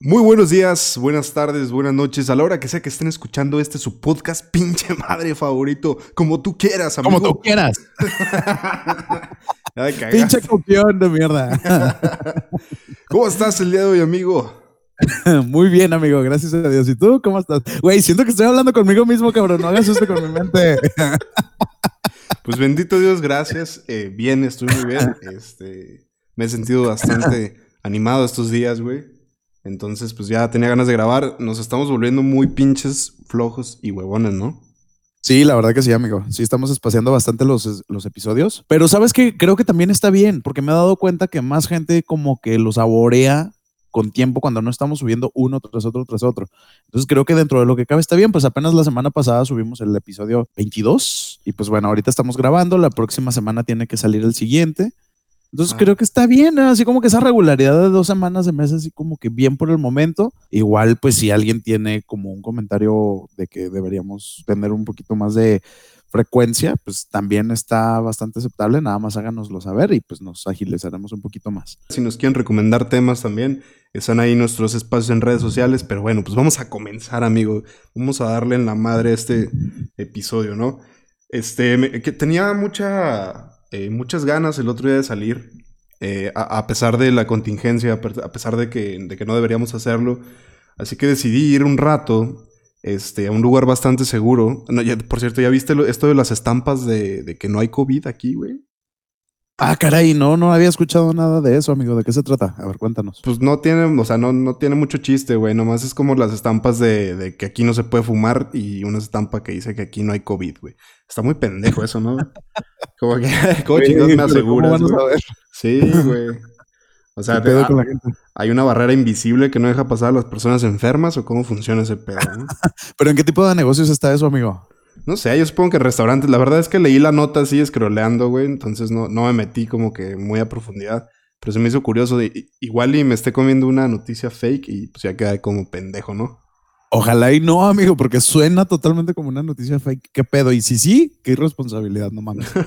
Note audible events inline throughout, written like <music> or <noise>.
Muy buenos días, buenas tardes, buenas noches. A la hora que sea que estén escuchando este su podcast, <laughs> pinche madre favorito, como tú quieras, amigo. Como tú quieras. <laughs> Ay. Pinche copión de mierda. <laughs> ¿Cómo estás el día de hoy, amigo? Muy bien, amigo. Gracias a Dios. ¿Y tú cómo estás? Güey, siento que estoy hablando conmigo mismo, cabrón. No hagas esto con mi mente. Pues bendito Dios, gracias. Eh, bien, estoy muy bien. Este, me he sentido bastante animado estos días, güey. Entonces, pues ya tenía ganas de grabar. Nos estamos volviendo muy pinches flojos y huevones, ¿no? Sí, la verdad que sí, amigo. Sí, estamos espaciando bastante los, los episodios. Pero sabes que creo que también está bien, porque me he dado cuenta que más gente como que los saborea con tiempo cuando no estamos subiendo uno tras otro tras otro. Entonces creo que dentro de lo que cabe está bien, pues apenas la semana pasada subimos el episodio 22 y pues bueno, ahorita estamos grabando, la próxima semana tiene que salir el siguiente. Entonces Ah. creo que está bien, ¿no? así como que esa regularidad de dos semanas de mes, así como que bien por el momento. Igual, pues si alguien tiene como un comentario de que deberíamos tener un poquito más de frecuencia, pues también está bastante aceptable. Nada más háganoslo saber y pues nos agilizaremos un poquito más. Si nos quieren recomendar temas también, están ahí nuestros espacios en redes sociales. Pero bueno, pues vamos a comenzar, amigo. Vamos a darle en la madre a este episodio, ¿no? Este, me- que tenía mucha, eh, muchas ganas el otro día de salir. eh, a, a pesar de la contingencia, a pe- a pesar de que, de que no deberíamos hacerlo. Así que decidí ir un rato este, a un lugar bastante seguro. No, ya- por cierto, ¿ya viste esto de las estampas de, de que no hay COVID aquí, güey? Ah, caray, no, no había escuchado nada de eso, amigo. ¿De qué se trata? A ver, cuéntanos. Pues no tiene, o sea, no, no tiene mucho chiste, güey. Nomás es como las estampas de, de que aquí no se puede fumar y una estampa que dice que aquí no hay COVID, güey. Está muy pendejo eso, ¿no? <laughs> Como que, <laughs> ¿cómo chingados me Pero ¿cómo aseguras, van a güey? saber? Sí, güey. O sea, ¿Qué pedo te- con la gente? ¿hay una barrera invisible que no deja pasar a las personas enfermas o cómo funciona ese pedo, no? <laughs> ¿Pero en qué tipo de negocios está eso, amigo? No sé, yo supongo que restaurantes. La verdad es que leí la nota así scrolleando, güey. Entonces no, no me metí como que muy a profundidad. Pero se me hizo curioso de igual y me esté comiendo una noticia fake y pues ya quedé como pendejo, ¿no? Ojalá y no, amigo, porque suena totalmente como una noticia fake. ¿Qué pedo? Y si sí, qué irresponsabilidad, no mames. <laughs>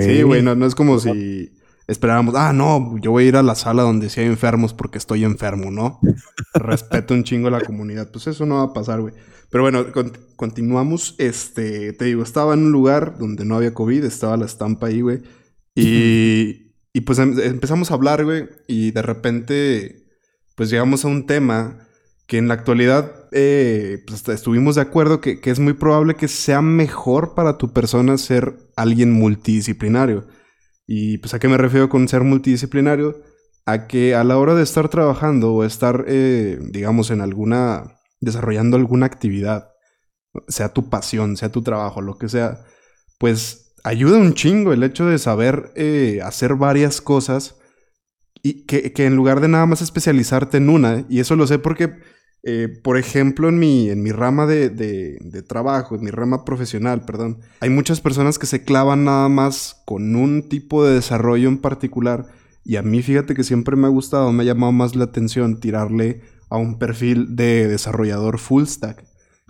Sí, güey, no, no es como si esperáramos, ah, no, yo voy a ir a la sala donde sí hay enfermos porque estoy enfermo, ¿no? <laughs> Respeto un chingo a la comunidad. Pues eso no va a pasar, güey. Pero bueno, con- continuamos. Este, te digo, estaba en un lugar donde no había COVID, estaba la estampa ahí, güey. Y, y pues em- empezamos a hablar, güey, y de repente, pues llegamos a un tema que en la actualidad, eh, pues estuvimos de acuerdo que, que es muy probable que sea mejor para tu persona ser alguien multidisciplinario. Y pues a qué me refiero con ser multidisciplinario? A que a la hora de estar trabajando o estar, eh, digamos, en alguna, desarrollando alguna actividad, sea tu pasión, sea tu trabajo, lo que sea, pues ayuda un chingo el hecho de saber eh, hacer varias cosas y que, que en lugar de nada más especializarte en una, y eso lo sé porque, eh, por ejemplo, en mi, en mi rama de, de- de trabajo, en mi rama profesional, perdón, hay muchas personas que se clavan nada más con un tipo de desarrollo en particular, y a mí fíjate que siempre me ha gustado, me ha llamado más la atención tirarle a un perfil de desarrollador full stack,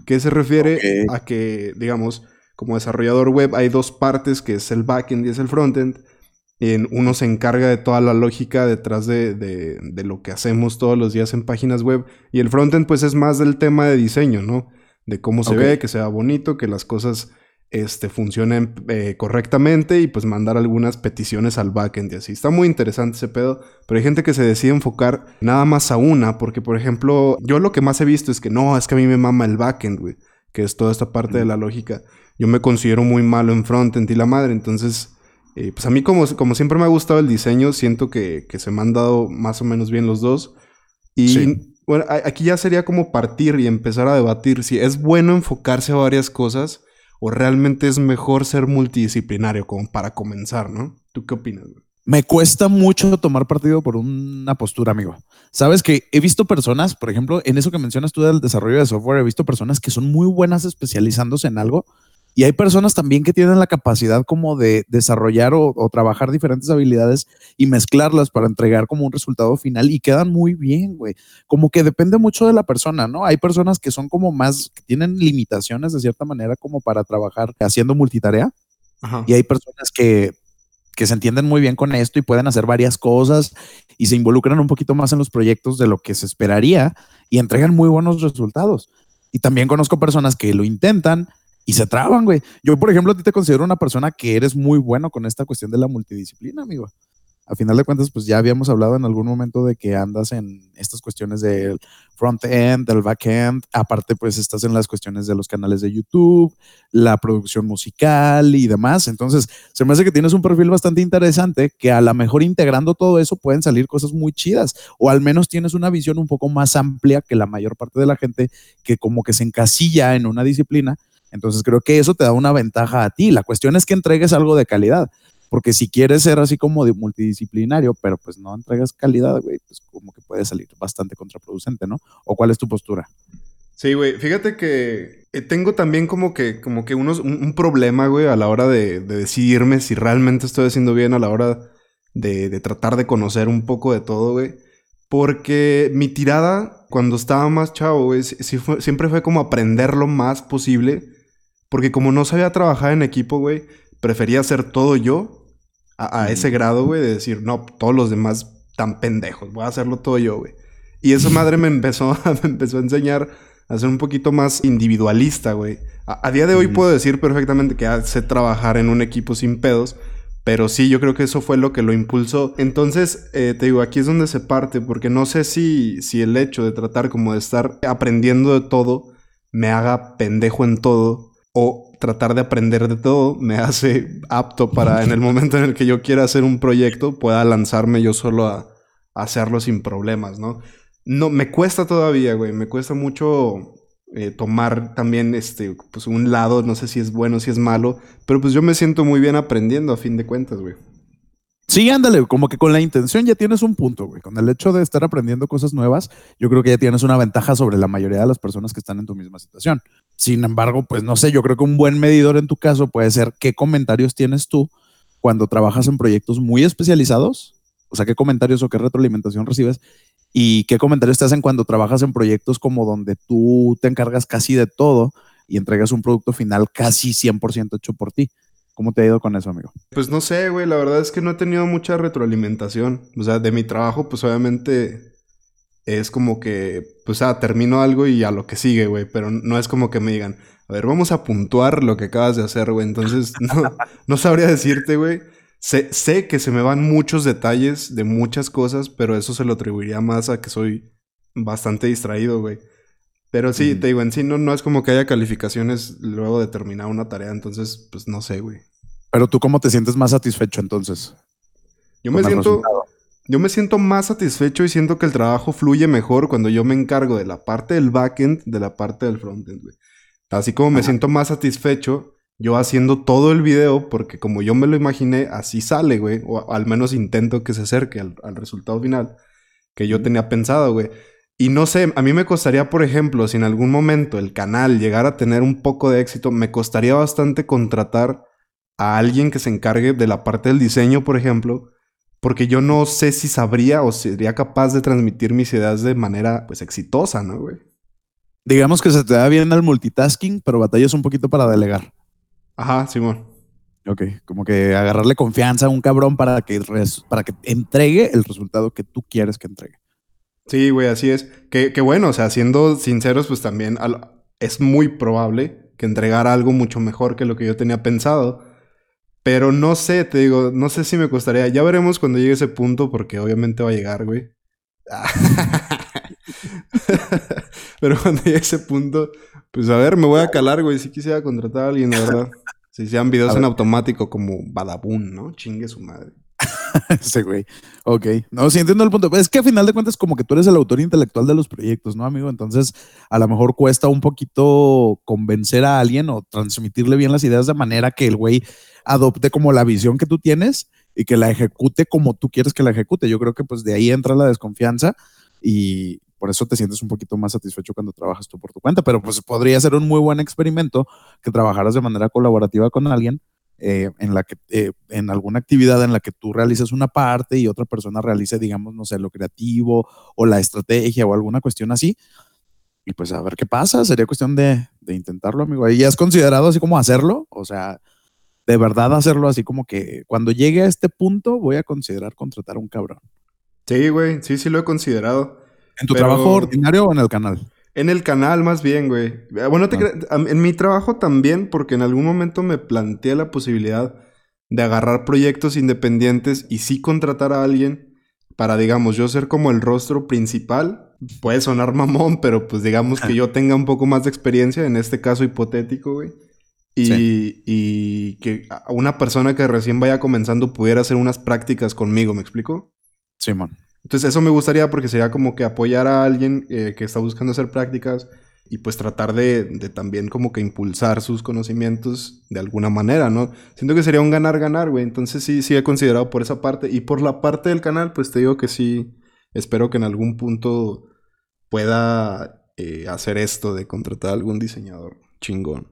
que se refiere a que, digamos, como desarrollador web hay dos partes, que es el backend y es el frontend, en uno se encarga de toda la lógica detrás de, de- de lo que hacemos todos los días en páginas web. Y el frontend, pues, es más del tema de diseño, ¿no? De cómo se ve, que sea bonito, que las cosas este, funcionen eh, correctamente y pues mandar algunas peticiones al backend y así. Está muy interesante ese pedo, pero hay gente que se decide enfocar nada más a una, porque, por ejemplo, yo lo que más he visto es que no, es que a mí me mama el backend, güey, que es toda esta parte de la lógica. Yo me considero muy malo en frontend y la madre, entonces eh, pues a mí como, como siempre me ha gustado el diseño, siento que, que se me han dado más o menos bien los dos. Y Sí. bueno, aquí ya sería como partir y empezar a debatir si es bueno enfocarse a varias cosas o realmente es mejor ser multidisciplinario como para comenzar, ¿no? ¿Tú qué opinas? Me cuesta mucho tomar partido por una postura, amigo. Sabes que he visto personas, por ejemplo, en eso que mencionas tú del desarrollo de software, he visto personas que son muy buenas especializándose en algo y hay personas también que tienen la capacidad como de desarrollar o, o trabajar diferentes habilidades y mezclarlas para entregar como un resultado final y quedan muy bien, güey. Como que depende mucho de la persona, ¿no? Hay personas que son como más, que tienen limitaciones de cierta manera como para trabajar haciendo multitarea Ajá. y hay personas que que se entienden muy bien con esto y pueden hacer varias cosas y se involucran un poquito más en los proyectos de lo que se esperaría y entregan muy buenos resultados. Y también conozco personas que lo intentan y se traban, güey. Yo, por ejemplo, a ti te considero una persona que eres muy bueno con esta cuestión de la multidisciplina, amigo a final de cuentas, pues ya habíamos hablado en algún momento de que andas en estas cuestiones del front-end, del back-end. Aparte, pues estás en las cuestiones de los canales de YouTube, la producción musical y demás. Entonces, se me hace que tienes un perfil bastante interesante que a lo mejor integrando todo eso pueden salir cosas muy chidas. O al menos tienes una visión un poco más amplia que la mayor parte de la gente que como que se encasilla en una disciplina. Entonces, creo que eso te da una ventaja a ti. La cuestión es que entregues algo de calidad. Porque si quieres ser así como de multidisciplinario, pero pues no entregas calidad, güey, pues como que puede salir bastante contraproducente, ¿no? ¿O cuál es tu postura? Sí, güey. Fíjate que eh, tengo también como que, como que unos, un, problema, güey, a la hora de, decidirme si realmente estoy haciendo bien a la hora de, tratar de conocer un poco de todo, güey. Porque mi tirada, cuando estaba más chavo, güey, siempre fue como aprender lo más posible. Porque como no sabía trabajar en equipo, güey, prefería hacer todo yo a, ese grado, güey, de decir, no, todos los demás tan pendejos, voy a hacerlo todo yo, güey. Y esa madre me empezó, <laughs> me empezó a enseñar a ser un poquito más individualista, güey. A, día de hoy puedo decir perfectamente que sé trabajar en un equipo sin pedos, pero sí, yo creo que eso fue lo que lo impulsó. Entonces, eh, te digo, aquí es donde se parte, porque no sé si, si el hecho de tratar como de estar aprendiendo de todo me haga pendejo en todo o tratar de aprender de todo me hace apto para en el momento en el que yo quiera hacer un proyecto pueda lanzarme yo solo a, hacerlo sin problemas, ¿no? No, me cuesta todavía, güey, me cuesta mucho eh, tomar también este, pues un lado, no sé si es bueno, si es malo, pero pues yo me siento muy bien aprendiendo a fin de cuentas, güey. Sí, ándale, como que con la intención ya tienes un punto, güey. Con el hecho de estar aprendiendo cosas nuevas, yo creo que ya tienes una ventaja sobre la mayoría de las personas que están en tu misma situación. Sin embargo, pues no sé, yo creo que un buen medidor en tu caso puede ser qué comentarios tienes tú cuando trabajas en proyectos muy especializados, o sea, qué comentarios o qué retroalimentación recibes y qué comentarios te hacen cuando trabajas en proyectos como donde tú te encargas casi de todo y entregas un producto final casi 100% hecho por ti. ¿Cómo te ha ido con eso, amigo? Pues no sé, güey, la verdad es que no he tenido mucha retroalimentación. O sea, de mi trabajo, pues obviamente es como que, pues, ah, termino algo y a lo que sigue, güey. Pero no es como que me digan, a ver, vamos a puntuar lo que acabas de hacer, güey. Entonces, <laughs> no, no sabría decirte, güey. Sé, sé que se me van muchos detalles de muchas cosas, pero eso se lo atribuiría más a que soy bastante distraído, güey. Pero sí, te digo, en sí no, no es como que haya calificaciones luego de terminar una tarea, entonces, pues no sé, güey. Pero tú, ¿cómo te sientes más satisfecho entonces? Yo me siento. Yo me siento más satisfecho y siento que el trabajo fluye mejor cuando yo me encargo de la parte del backend de la parte del frontend, güey. Así como me siento más satisfecho yo haciendo todo el video, porque como yo me lo imaginé, así sale, güey. O al menos intento que se acerque al, al resultado final que yo tenía pensado, güey. Y no sé, a mí me costaría, por ejemplo, si en algún momento el canal llegara a tener un poco de éxito, me costaría bastante contratar a alguien que se encargue de la parte del diseño, por ejemplo, porque yo no sé si sabría o sería capaz de transmitir mis ideas de manera, pues, exitosa, ¿no, güey? Digamos que se te da bien el multitasking, pero batallas un poquito para delegar. Ajá, Simón. Ok, como que agarrarle confianza a un cabrón para que, para que entregue el resultado que tú quieres que entregue. Sí, güey, así es. Que, bueno, o sea, siendo sinceros, pues también es muy probable que entregara algo mucho mejor que lo que yo tenía pensado. Pero no sé, te digo, no sé si me costaría. Ya veremos cuando llegue ese punto, porque obviamente va a llegar, güey. <laughs> Pero cuando llegue ese punto, pues a ver, me voy a calar, güey. Si quisiera contratar a alguien, la verdad. Si sean videos en automático como Badabun, ¿no? Chingue su madre. <laughs> Ese güey. Ok. No, sí entiendo el punto. Es que a final de cuentas, como que tú eres el autor intelectual de los proyectos, ¿no, amigo? Entonces, a lo mejor cuesta un poquito convencer a alguien o transmitirle bien las ideas de manera que el güey adopte como la visión que tú tienes y que la ejecute como tú quieres que la ejecute. Yo creo que pues de ahí entra la desconfianza y por eso te sientes un poquito más satisfecho cuando trabajas tú por tu cuenta, pero pues podría ser un muy buen experimento que trabajaras de manera colaborativa con alguien eh, en la que eh, en alguna actividad en la que tú realices una parte y otra persona realice, digamos, no sé, lo creativo o la estrategia o alguna cuestión así. Y pues a ver qué pasa, sería cuestión de, intentarlo, amigo. ¿Y has considerado así como hacerlo? O sea, de verdad hacerlo así como que cuando llegue a este punto voy a considerar contratar a un cabrón. Sí, güey, sí, sí lo he considerado. ¿En tu trabajo ordinario o en el canal? En el canal, más bien, güey. Eh, bueno, te ah. en mi trabajo también, porque en algún momento me planteé la posibilidad de agarrar proyectos independientes y sí contratar a alguien para, digamos, yo ser como el rostro principal. Puede sonar <laughs> mamón, pero pues digamos que yo tenga un poco más de experiencia, en este caso hipotético, güey. Y, y que una persona que recién vaya comenzando pudiera hacer unas prácticas conmigo, ¿me explico? Simón. Entonces eso me gustaría porque sería como que apoyar a alguien eh, que está buscando hacer prácticas y pues tratar de, también como que impulsar sus conocimientos de alguna manera, ¿no? Siento que sería un ganar-ganar, güey. Entonces sí, sí he considerado por esa parte. Y por la parte del canal, pues te digo que sí, espero que en algún punto pueda eh, hacer esto de contratar a algún diseñador chingón.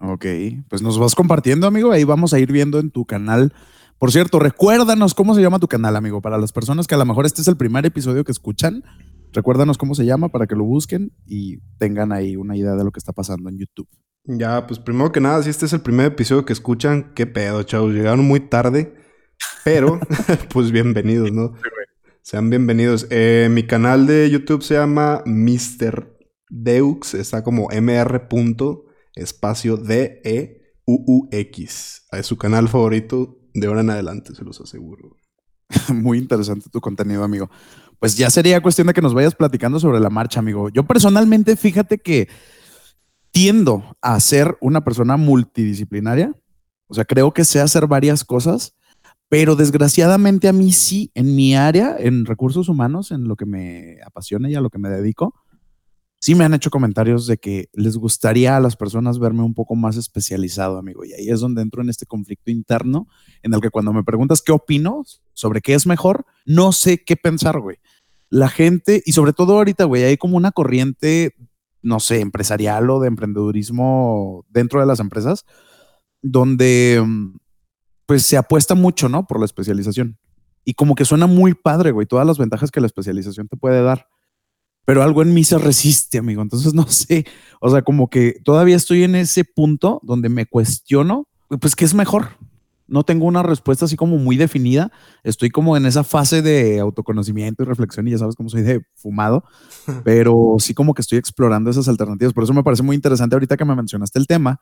Ok, pues nos vas compartiendo, amigo. Ahí vamos a ir viendo en tu canal por cierto, recuérdanos cómo se llama tu canal, amigo. Para las personas que a lo mejor este es el primer episodio que escuchan, recuérdanos cómo se llama para que lo busquen y tengan ahí una idea de lo que está pasando en YouTube. Ya, pues primero que nada, si este es el primer episodio que escuchan, qué pedo, chavos. Llegaron muy tarde, pero <laughs> <laughs> pues bienvenidos, ¿no? Sean bienvenidos. Eh, mi canal de YouTube se llama Mr. Deux, está como mr. espacio D E U U X. Es su canal favorito de ahora en adelante, se los aseguro. <laughs> Muy interesante tu contenido, amigo. Pues ya sería cuestión de que nos vayas platicando sobre la marcha, amigo. Yo personalmente, fíjate que tiendo a ser una persona multidisciplinaria. O sea, creo que sé hacer varias cosas, pero desgraciadamente a mí sí, en mi área, en recursos humanos, en lo que me apasiona y a lo que me dedico, sí me han hecho comentarios de que les gustaría a las personas verme un poco más especializado, amigo. Y ahí es donde entro en este conflicto interno en el que cuando me preguntas qué opino sobre qué es mejor, no sé qué pensar, güey. La gente, y sobre todo ahorita, güey, hay como una corriente, no sé, empresarial o de emprendedurismo dentro de las empresas, donde pues se apuesta mucho, ¿no? Por la especialización. Y como que suena muy padre, güey, todas las ventajas que la especialización te puede dar pero algo en mí se resiste, amigo. Entonces <laughs> no sé, o sea, como que todavía estoy en ese punto donde me cuestiono, pues, ¿qué es mejor? No tengo una respuesta así como muy definida. Estoy como en esa fase de autoconocimiento y reflexión y ya sabes cómo soy de fumado, <laughs> pero sí como que estoy explorando esas alternativas. Por eso me parece muy interesante ahorita que me mencionaste el tema,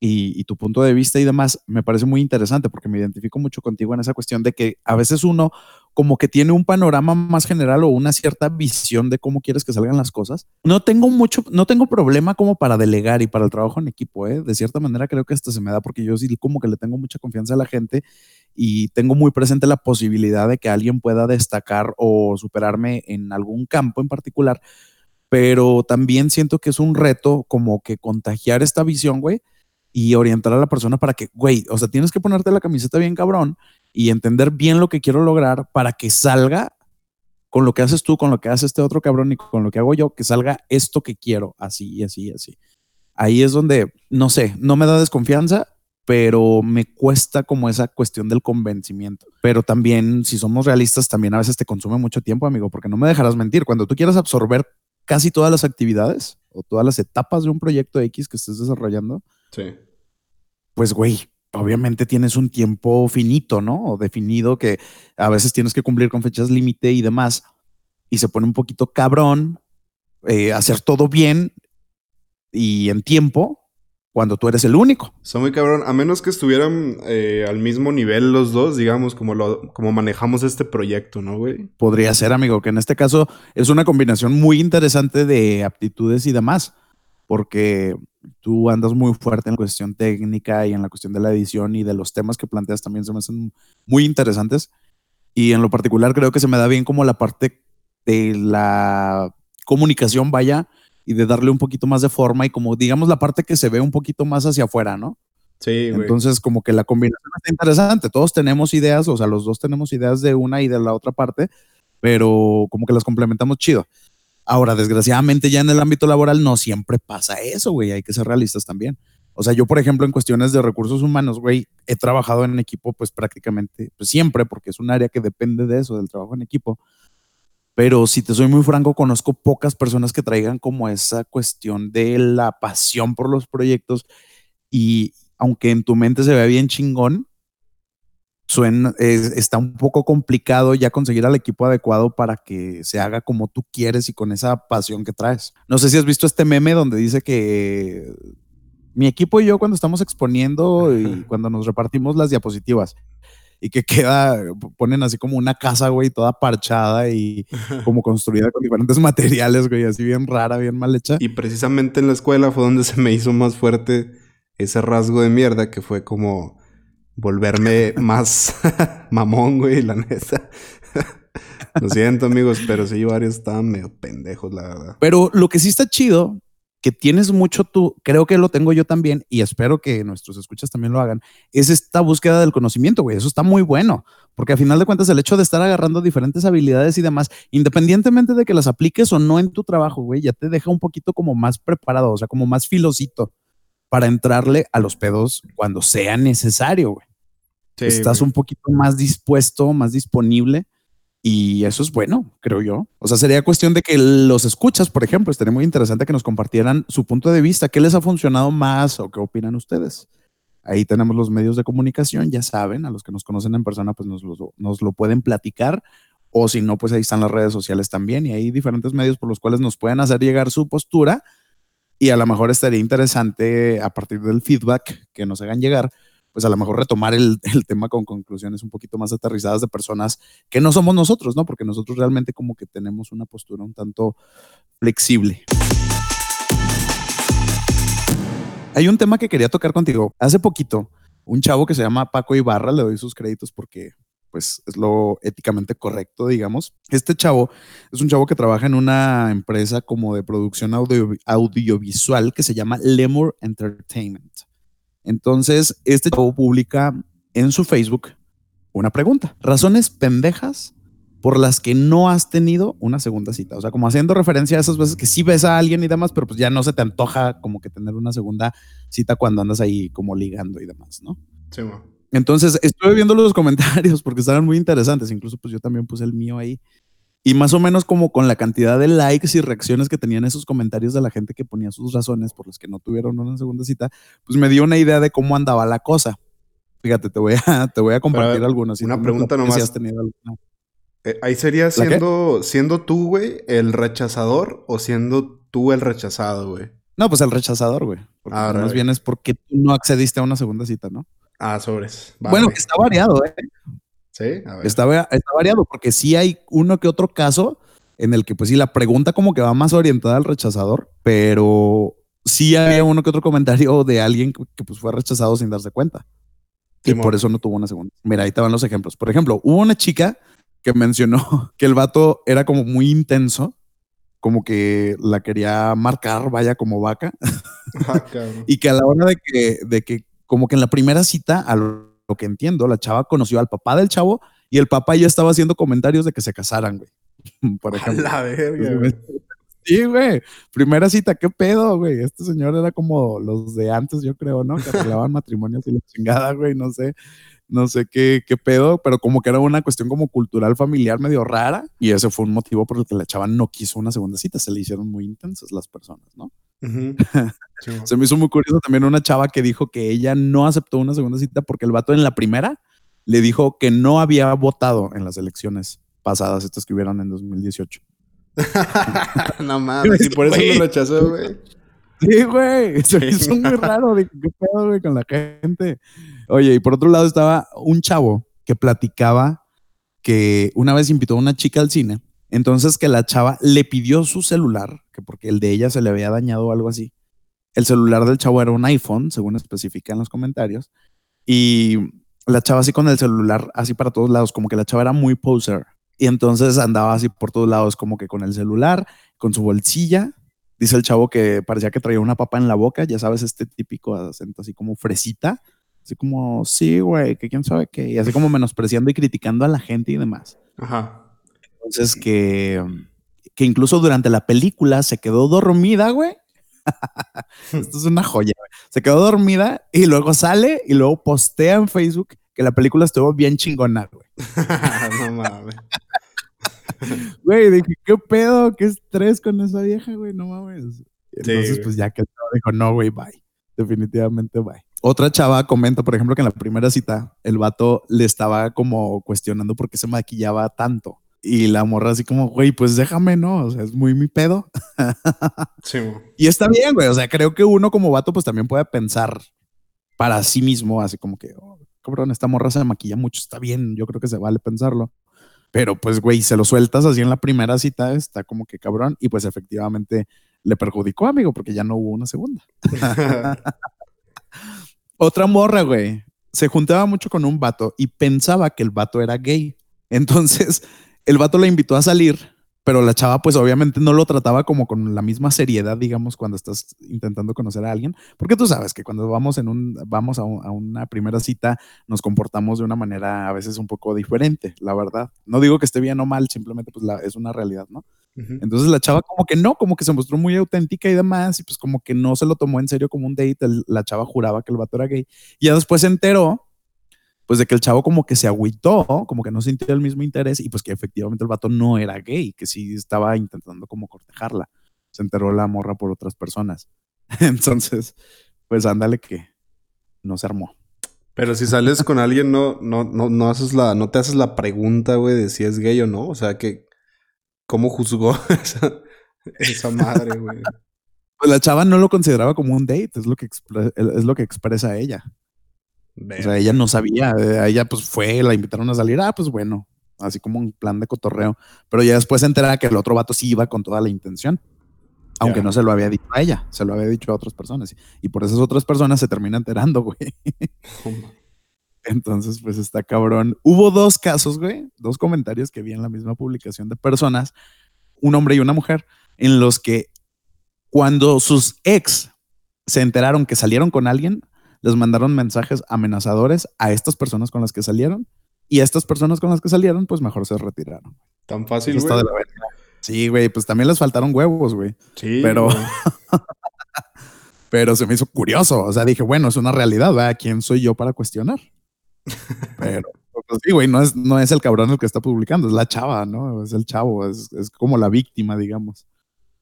y, tu punto de vista y demás me parece muy interesante porque me identifico mucho contigo en esa cuestión de que a veces uno como que tiene un panorama más general o una cierta visión de cómo quieres que salgan las cosas. No tengo mucho, no tengo problema como para delegar y para el trabajo en equipo, ¿eh? De cierta manera creo que esto se me da porque yo sí como que le tengo mucha confianza a la gente y tengo muy presente la posibilidad de que alguien pueda destacar o superarme en algún campo en particular, pero también siento que es un reto como que contagiar esta visión, güey, y orientar a la persona para que, güey, o sea, tienes que ponerte la camiseta bien cabrón y entender bien lo que quiero lograr para que salga con lo que haces tú, con lo que hace este otro cabrón y con lo que hago yo, que salga esto que quiero, así y así y así. Ahí es donde, no sé, no me da desconfianza, pero me cuesta como esa cuestión del convencimiento. Pero también, si somos realistas, también a veces te consume mucho tiempo, amigo, porque no me dejarás mentir. Cuando tú quieras absorber casi todas las actividades o todas las etapas de un proyecto X que estés desarrollando, sí pues güey, obviamente tienes un tiempo finito, ¿no? O definido que a veces tienes que cumplir con fechas límite y demás. Y se pone un poquito cabrón eh, hacer todo bien y en tiempo cuando tú eres el único. Son muy cabrón, a menos que estuvieran eh, al mismo nivel los dos, digamos, como, lo, como manejamos este proyecto, ¿no, güey? Podría ser, amigo, que en este caso es una combinación muy interesante de aptitudes y demás, porque tú andas muy fuerte en la cuestión técnica y en la cuestión de la edición y de los temas que planteas también se me hacen muy interesantes. Y en lo particular creo que se me da bien como la parte de la comunicación, vaya, y de darle un poquito más de forma y como digamos la parte que se ve un poquito más hacia afuera, ¿no? Sí, güey. Entonces como que la combinación está interesante. Todos tenemos ideas, o sea, los dos tenemos ideas de una y de la otra parte, pero como que las complementamos chido. Ahora, desgraciadamente ya en el ámbito laboral no siempre pasa eso, güey, hay que ser realistas también. O sea, yo, por ejemplo, en cuestiones de recursos humanos, güey, he trabajado en equipo pues prácticamente pues, siempre, porque es un área que depende de eso, del trabajo en equipo. Pero si te soy muy franco, conozco pocas personas que traigan como esa cuestión de la pasión por los proyectos y, aunque en tu mente se vea bien chingón, suena, está un poco complicado ya conseguir al equipo adecuado para que se haga como tú quieres y con esa pasión que traes. No sé si has visto este meme donde dice que mi equipo y yo cuando estamos exponiendo y <laughs> cuando nos repartimos las diapositivas y que queda, ponen así como una casa, güey, toda parchada y <laughs> como construida con diferentes materiales, güey, así bien rara, bien mal hecha. Y precisamente en la escuela fue donde se me hizo más fuerte ese rasgo de mierda que fue como volverme más <laughs> mamón, güey, la neta. <laughs> Lo siento, amigos, pero sí, varios estaban medio pendejos, la verdad. Pero lo que sí está chido, que tienes mucho tú, creo que lo tengo yo también, y espero que nuestros escuchas también lo hagan, es esta búsqueda del conocimiento, güey. Eso está muy bueno, porque a final de cuentas el hecho de estar agarrando diferentes habilidades y demás, independientemente de que las apliques o no en tu trabajo, güey, ya te deja un poquito como más preparado, o sea, como más filosito para entrarle a los pedos cuando sea necesario, güey. Estás un poquito más dispuesto, más disponible y eso es bueno, creo yo. O sea, sería cuestión de que los escuchas, por ejemplo, estaría muy interesante que nos compartieran su punto de vista, qué les ha funcionado más o qué opinan ustedes. Ahí tenemos los medios de comunicación, ya saben, a los que nos conocen en persona, pues nos lo, nos lo pueden platicar. O si no, pues ahí están las redes sociales también y hay diferentes medios por los cuales nos pueden hacer llegar su postura y a lo mejor estaría interesante a partir del feedback que nos hagan llegar, pues a lo mejor retomar <laughs> el, tema con conclusiones un poquito más aterrizadas de personas que no somos nosotros, ¿no? Porque nosotros realmente como que tenemos una postura un tanto flexible. Hay un tema que quería tocar contigo. Hace poquito, un chavo que se llama Paco Ibarra, le doy sus créditos porque pues es lo éticamente correcto, digamos. Este chavo es un chavo que trabaja en una empresa como de producción audiovisual que se llama Lemur Entertainment. Entonces, este chavo publica en su Facebook una pregunta. Razones pendejas por las que no has tenido una segunda cita. O sea, como haciendo referencia a esas veces que sí ves a alguien y demás, pero pues ya no se te antoja como que tener una segunda cita cuando andas ahí como ligando y demás, ¿no? Sí, entonces, estuve viendo los comentarios porque estaban muy interesantes. Incluso, pues yo también puse el mío ahí. Y más o menos como con la cantidad de likes y reacciones que tenían esos comentarios de la gente que ponía sus razones por las que no tuvieron una segunda cita, pues me dio una idea de cómo andaba la cosa. Fíjate, te voy a, <laughs> te voy a compartir algunos. una pregunta nomás. has tenido eh, ahí sería siendo, siendo tú, güey, el rechazador o siendo tú el rechazado, güey. No, pues el rechazador, güey. Ah, más bien es porque tú no accediste a una segunda cita, ¿no? Ah, sobres. Bueno, está variado, ¿eh? Sí, a ver. Está, variado porque sí hay uno que otro caso en el que, pues sí, la pregunta como que va más orientada al rechazador, pero sí hay uno que otro comentario de alguien que, pues fue rechazado sin darse cuenta. y por eso no tuvo una segunda. Mira, ahí te van los ejemplos. Por ejemplo, hubo una chica que mencionó <laughs> que el vato era como muy intenso, como que la quería marcar, vaya, como vaca. <laughs> Ah, y que a la hora de que, de que como que en la primera cita, a lo que entiendo, la chava conoció al papá del chavo y el papá ya estaba haciendo comentarios de que se casaran, güey. <laughs> Por ejemplo. la verga, güey. <laughs> Sí, güey. Primera cita, ¿qué pedo, güey? Este señor era como los de antes, yo creo, ¿no? Que arreglaban <laughs> matrimonios y la chingada, güey, no sé. No sé qué, qué pedo, pero como que era una cuestión como cultural familiar medio rara. Y ese fue un motivo por el que la chava no quiso una segunda cita. Se le hicieron muy intensas las personas, ¿no? <laughs> Se me hizo muy curioso también una chava que dijo que ella no aceptó una segunda cita porque el vato en la primera le dijo que no había votado en las elecciones pasadas, estas que hubieron en 2018. <laughs> no mames, y por eso lo rechazó, güey. Sí, güey. Se me hizo muy <laughs> raro. de ¿Qué pedo, güey, con la gente? Oye, y por otro lado estaba un chavo que platicaba que una vez invitó a una chica al cine entonces que la chava le pidió su celular, que porque el de ella se le había dañado o algo así. El celular del chavo era un iPhone, según especifica en los comentarios. Y la chava así con el celular, así para todos lados, como que la chava era muy poser. Y entonces andaba así por todos lados, como que con el celular, con su bolsilla. Dice el chavo que parecía que traía una papa en la boca, ya sabes, este típico acento así como fresita. Así como, sí, güey, que quién sabe qué. Y así como menospreciando y criticando a la gente y demás. Ajá. Entonces que, que incluso durante la película se quedó dormida, güey. <laughs> Esto es una joya. Güey. Se quedó dormida y luego sale y luego postea en Facebook que la película estuvo bien chingona, güey. <laughs> no mames. <laughs> Güey, dije, ¿qué pedo? ¿Qué estrés con esa vieja, güey? No mames. Entonces, pues ya que dijo, no, güey, bye. Definitivamente bye. Otra chava comenta, por ejemplo, que en la primera cita el vato le estaba como cuestionando por qué se maquillaba tanto. Y la morra así como, güey, pues déjame, ¿no? O sea, es muy mi pedo. <laughs> Sí. Y está bien, güey. O sea, creo que uno como vato pues también puede pensar para sí mismo, así como que, oh, cabrón, esta morra se maquilla mucho, está bien, yo creo que se vale pensarlo. Pero pues, güey, se lo sueltas así en la primera cita, está como que cabrón. Y pues efectivamente le perjudicó, amigo, porque ya no hubo una segunda. <laughs> Otra morra, güey, se juntaba mucho con un vato y pensaba que el vato era gay. Entonces, el vato le invitó a salir, pero la chava pues obviamente no lo trataba como con la misma seriedad, digamos, cuando estás intentando conocer a alguien, porque tú sabes que cuando vamos en un vamos a, una primera cita nos comportamos de una manera a veces un poco diferente, la verdad. No digo que esté bien o mal, simplemente pues es una realidad, ¿no? Entonces la chava como que no, como que se mostró muy auténtica y demás, y pues como que no se lo tomó en serio como un date, la chava juraba que el vato era gay, y ya después se enteró, pues de que el chavo como que se agüitó, como que no sintió el mismo interés, y pues que efectivamente el vato no era gay, que sí estaba intentando como cortejarla, se enteró la morra por otras personas. <laughs> Entonces, pues ándale que no se armó. Pero si sales con alguien, no, no, no, no haces la, no te haces la pregunta, güey, de si es gay o no. O sea, que, ¿Cómo juzgó <laughs> esa, madre, güey? Pues la chava no lo consideraba como un date, es lo que, es lo que expresa ella. O sea, ella no sabía, eh, ella pues fue, la invitaron a salir, ah, pues bueno, así como un plan de cotorreo. Pero ya después se entera que el otro vato sí iba con toda la intención. Aunque no se lo había dicho a ella, se lo había dicho a otras personas. Y por esas otras personas se termina enterando, güey. Entonces, pues está cabrón. Hubo dos casos, güey, dos comentarios que vi en la misma publicación de personas, un hombre y una mujer, en los que cuando sus ex se enteraron que salieron con alguien, les mandaron mensajes amenazadores a estas personas con las que salieron y a estas personas con las que salieron, pues mejor se retiraron. Tan fácil, güey. Sí, güey, pues también les faltaron huevos, güey. Sí. Pero, <laughs> pero se me hizo curioso. O sea, dije, bueno, es una realidad, ¿verdad? ¿Quién soy yo para cuestionar? <laughs> Pero, pues sí, güey, no es, no es el cabrón el que está publicando, es la chava, ¿no? Es el chavo, es, como la víctima, digamos.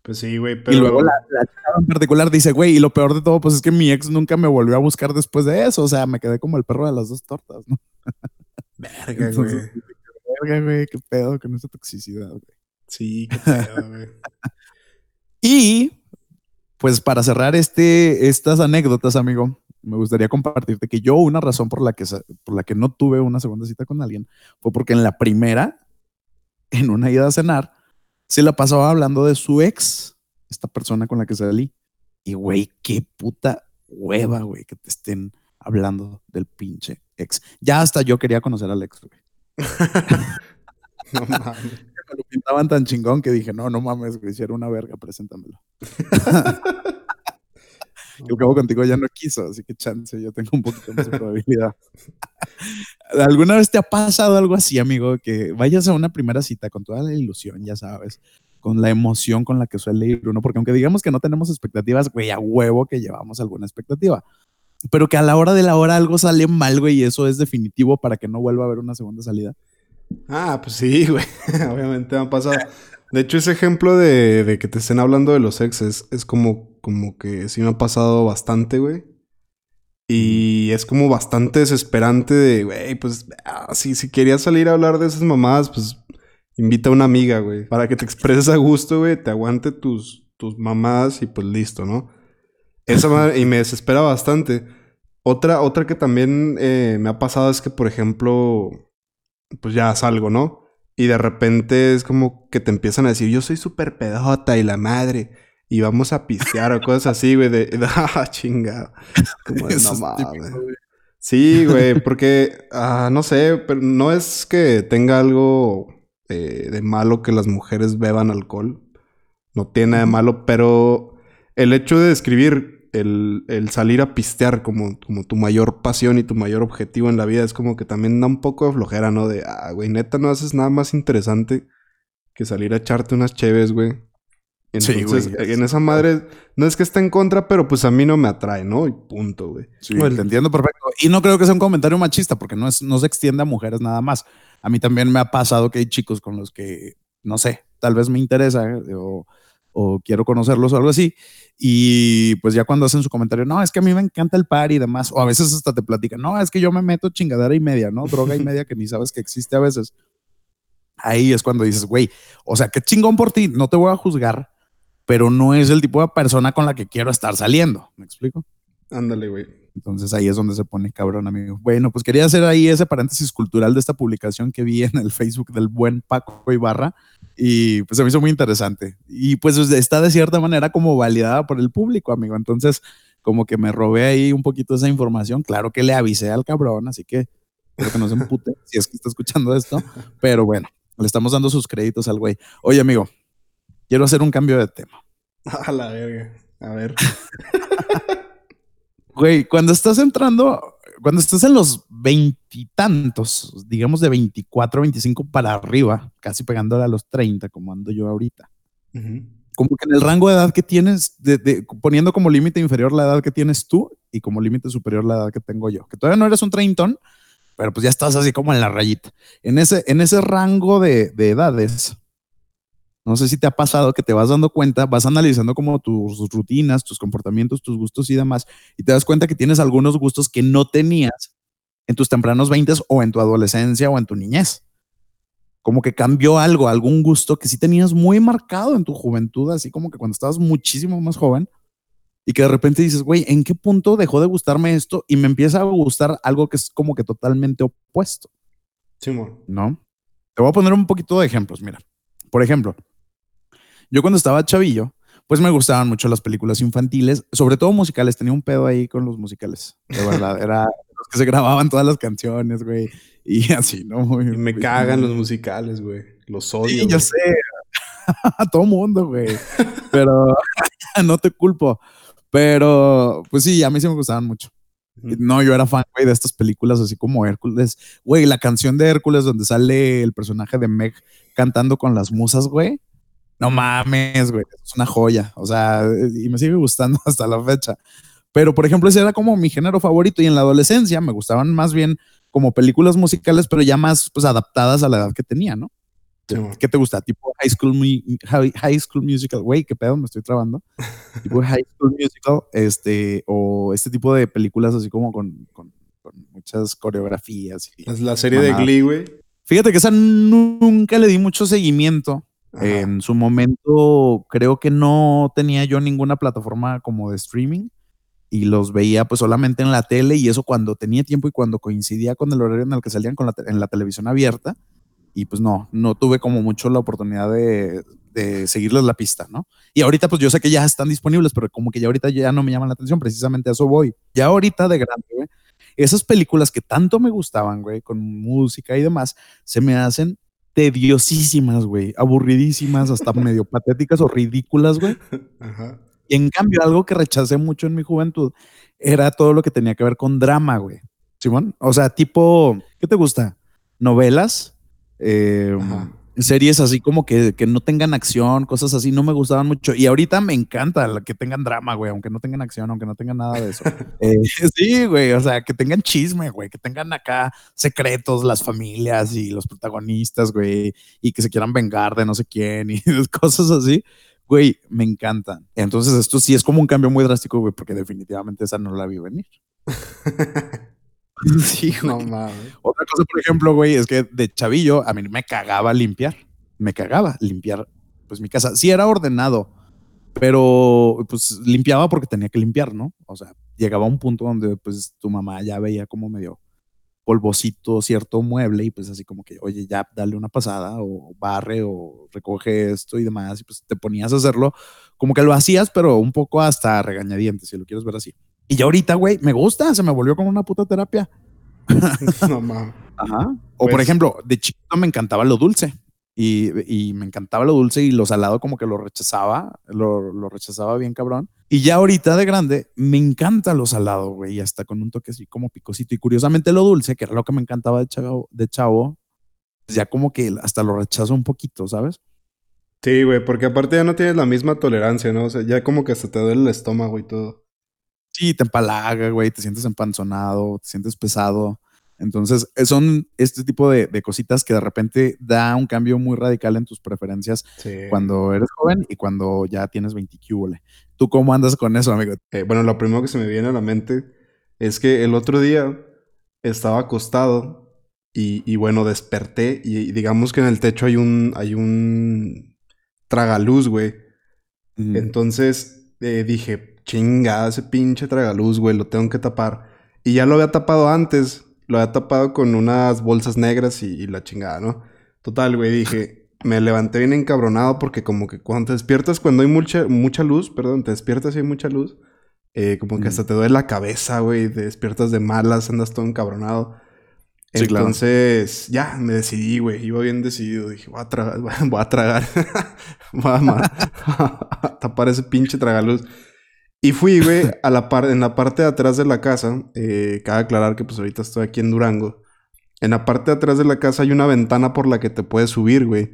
Pues sí, güey, pero... Y luego la, chava en particular dice, güey, y lo peor de todo, pues es que mi ex nunca me volvió a buscar después de eso, o sea, me quedé como el perro de las dos tortas, ¿no? Verga, güey. Verga, güey, qué pedo con esa toxicidad, güey. Sí, qué pedo, güey. <laughs> y, pues para cerrar este, estas anécdotas, amigo, me gustaría compartirte que yo una razón por la que, por la que no tuve una segunda cita con alguien fue porque en la primera, en una ida a cenar, se la pasaba hablando de su ex, esta persona con la que salí. Y güey, qué puta hueva, güey, que te estén hablando del pinche ex. Ya hasta yo quería conocer al ex, güey. <laughs> no mames. <laughs> Me lo pintaban tan chingón que dije, no, no mames, güey, si era una verga, preséntamelo. <laughs> El cabo contigo ya no quiso, así que chance, yo tengo un poquito más de probabilidad. <laughs> ¿Alguna vez te ha pasado algo así, amigo? Que vayas a una primera cita con toda la ilusión, ya sabes, con la emoción con la que suele ir uno, porque aunque digamos que no tenemos expectativas, güey, a huevo que llevamos alguna expectativa. Pero que a la hora de la hora algo sale mal, güey, y eso es definitivo para que no vuelva a haber una segunda salida. Ah, pues sí, <laughs> güey. Obviamente me ha pasado. De hecho, ese ejemplo de, que te estén hablando de los exes es como, como que sí me ha pasado bastante, güey. Y es como bastante desesperante de, güey, pues ah, si, si querías salir a hablar de esas mamadas, pues invita a una amiga, güey. Para que te expreses a gusto, güey, te aguante tus, tus mamadas y pues listo, ¿no? Esa madre, y me desespera bastante. Otra, otra que también eh, me ha pasado es que, por ejemplo, pues ya salgo, ¿no? Y de repente es como que te empiezan a decir, yo soy súper pedota y la madre. Y vamos a pistear o cosas así, güey, de, <laughs> ah, chingado. Como de, no mames. Sí, güey, porque, ah, no sé, pero no es que tenga algo eh, de malo que las mujeres beban alcohol. No tiene nada de malo, pero el hecho de escribir el, salir a pistear como, como tu mayor pasión y tu mayor objetivo en la vida es como que también da un poco de flojera, ¿no? De, ah, güey, neta, no haces nada más interesante que salir a echarte unas cheves, güey. Entonces, en esa madre, no es que esté en contra, pero pues a mí no me atrae, ¿no? Y punto, güey. Sí, te entiendo perfecto. Y no creo que sea un comentario machista, porque no, es, no se extiende a mujeres nada más. A mí también me ha pasado que hay chicos con los que, no sé, tal vez me interesa o o quiero conocerlos o algo así. Y pues ya cuando hacen su comentario, no, es que a mí me encanta el par y demás, o a veces hasta te platican, no, es que yo me meto chingadera y media, ¿no? Droga y <laughs> media que ni sabes que existe a veces. Ahí es cuando dices, güey, o sea, qué chingón por ti, no te voy a juzgar, pero no es el tipo de persona con la que quiero estar saliendo. ¿Me explico? Ándale, güey. Entonces ahí es donde se pone cabrón, amigo. Bueno, pues quería hacer ahí ese paréntesis cultural de esta publicación que vi en el Facebook del buen Paco Ibarra y pues se me hizo muy interesante. Y pues está de cierta manera como validada por el público, amigo. Entonces, como que me robé ahí un poquito esa información. Claro que le avisé al cabrón, así que espero que no se empute <laughs> si es que está escuchando esto. Pero bueno, le estamos dando sus créditos al güey. Oye, amigo, quiero hacer un cambio de tema. <laughs> A la verga. A ver. <laughs> Güey, cuando estás entrando, cuando estás en los veintitantos, digamos de 24, 25 para arriba, casi pegándole a los 30, como ando yo ahorita. Como que en el rango de edad que tienes, poniendo como límite inferior la edad que tienes tú y como límite superior la edad que tengo yo. Que todavía no eres un treintón, pero pues ya estás así como en la rayita. En ese, en ese rango de, de edades, no sé si te ha pasado que te vas dando cuenta, vas analizando como tus rutinas, tus comportamientos, tus gustos y demás, y te das cuenta que tienes algunos gustos que no tenías en tus tempranos 20 o en tu adolescencia o en tu niñez. Como que cambió algo, algún gusto que sí tenías muy marcado en tu juventud, así como que cuando estabas muchísimo más joven, y que de repente dices, güey, ¿en qué punto dejó de gustarme esto? Y me empieza a gustar algo que es como que totalmente opuesto. Sí, ¿No? Te voy a poner un poquito de ejemplos, mira. Por ejemplo, yo cuando estaba chavillo, pues me gustaban mucho las películas infantiles, sobre todo musicales. Tenía un pedo ahí con los musicales, de verdad. Era los que se grababan todas las canciones, güey. Y <laughs> así, ¿no? me cagan los musicales, güey. Los odio. Sí, yo sé. A <laughs> todo mundo, güey. Pero <laughs> no te culpo. Pero, pues sí, a mí sí me gustaban mucho. No, yo era fan, güey, de estas películas así como Hércules. Güey, la canción de Hércules donde sale el personaje de Meg cantando con las musas, güey. No mames, güey, es una joya. O sea, y me sigue gustando <laughs> hasta la fecha. Pero, por ejemplo, ese era como mi género favorito y en la adolescencia me gustaban más bien como películas musicales, pero ya más pues adaptadas a la edad que tenía, ¿no? ¿Qué te gusta? Tipo High School, high school Musical, güey, qué pedo, me estoy trabando. <laughs> tipo High School Musical, este, o este tipo de películas así como con, con, muchas coreografías. es la serie de Glee, güey. Fíjate que esa nunca le di mucho seguimiento. En su momento creo que no tenía yo ninguna plataforma como de streaming y los veía pues solamente en la tele y eso cuando tenía tiempo y cuando coincidía con el horario en el que salían con la en la televisión abierta y pues no, no tuve como mucho la oportunidad de, de, seguirles la pista, ¿no? Y ahorita pues yo sé que ya están disponibles, pero como que ya ahorita ya no me llaman la atención, precisamente a eso voy. Ya ahorita de grande, esas películas que tanto me gustaban, güey, con música y demás, se me hacen tediosísimas, güey, aburridísimas, hasta <laughs> medio patéticas o ridículas, güey. Y en cambio, algo que rechacé mucho en mi juventud era todo lo que tenía que ver con drama, güey. Simón, o sea, tipo, ¿qué te gusta? Novelas, eh, series así como que, que, no tengan acción, cosas así, no me gustaban mucho. Y ahorita me encanta que tengan drama, güey, aunque no tengan acción, aunque no tengan nada de eso. <laughs> Eh, sí, güey, o sea, que tengan chisme, güey, que tengan acá secretos, las familias y los protagonistas, güey, y que se quieran vengar de no sé quién y <laughs> cosas así. Güey, me encantan. Entonces, esto sí es como un cambio muy drástico, güey, porque definitivamente esa no la vi venir. <laughs> <laughs> Sí, <laughs> No mames. Otra cosa, por ejemplo, güey, es que de chavillo a mí me cagaba limpiar. Me cagaba limpiar, pues mi casa. Sí era ordenado, pero pues limpiaba porque tenía que limpiar, ¿no? O sea, llegaba a un punto donde pues tu mamá ya veía como medio polvosito cierto mueble y pues así como que, oye, ya dale una pasada o barre o recoge esto y demás y pues te ponías a hacerlo como que lo hacías, pero un poco hasta regañadientes, si lo quieres ver así. Y ya ahorita, güey, me gusta, se me volvió como una puta terapia. <laughs> no mames. Ajá. O por pues ejemplo, de chiquito me encantaba lo dulce. Y, me encantaba lo dulce y lo salado como que lo rechazaba, lo, rechazaba bien cabrón. Y ya ahorita de grande me encanta lo salado, güey, hasta con un toque así como picosito. Y curiosamente lo dulce, que era lo que me encantaba de chavo, de chavo pues ya como que hasta lo rechazo un poquito, ¿sabes? Sí, güey, porque aparte ya no tienes la misma tolerancia, ¿no? O sea, ya como que se te duele el estómago y todo. Sí, te empalaga, güey, te sientes empanzonado, te sientes pesado. Entonces, eh, son este tipo de, cositas que de repente da un cambio muy radical en tus preferencias cuando eres joven y cuando ya tienes 20 ¿Tú cómo andas con eso, amigo? Eh, bueno, lo primero que se me viene a la mente es que el otro día estaba acostado y, bueno, desperté y, digamos que en el techo hay un, hay un tragaluz, güey. Entonces eh, dije, chinga, ese pinche tragaluz, güey, lo tengo que tapar. Y ya lo había tapado antes, lo había tapado con unas bolsas negras y, la chingada, ¿no? Total, güey, dije, me levanté bien encabronado porque como que cuando te despiertas, cuando hay mucha, mucha luz, perdón, te despiertas y hay mucha luz, eh, como que hasta te duele la cabeza, güey, te despiertas de malas, andas todo encabronado. Entonces, ya, me decidí, güey. Iba bien decidido. Dije, voy a tragar, <laughs> voy a tragar. <laughs> <laughs> voy a, tapar ese pinche tragaluz. Y fui, güey, a la en la parte de atrás de la casa. Eh, cabe aclarar que pues ahorita estoy aquí en Durango. En la parte de atrás de la casa hay una ventana por la que te puedes subir, güey.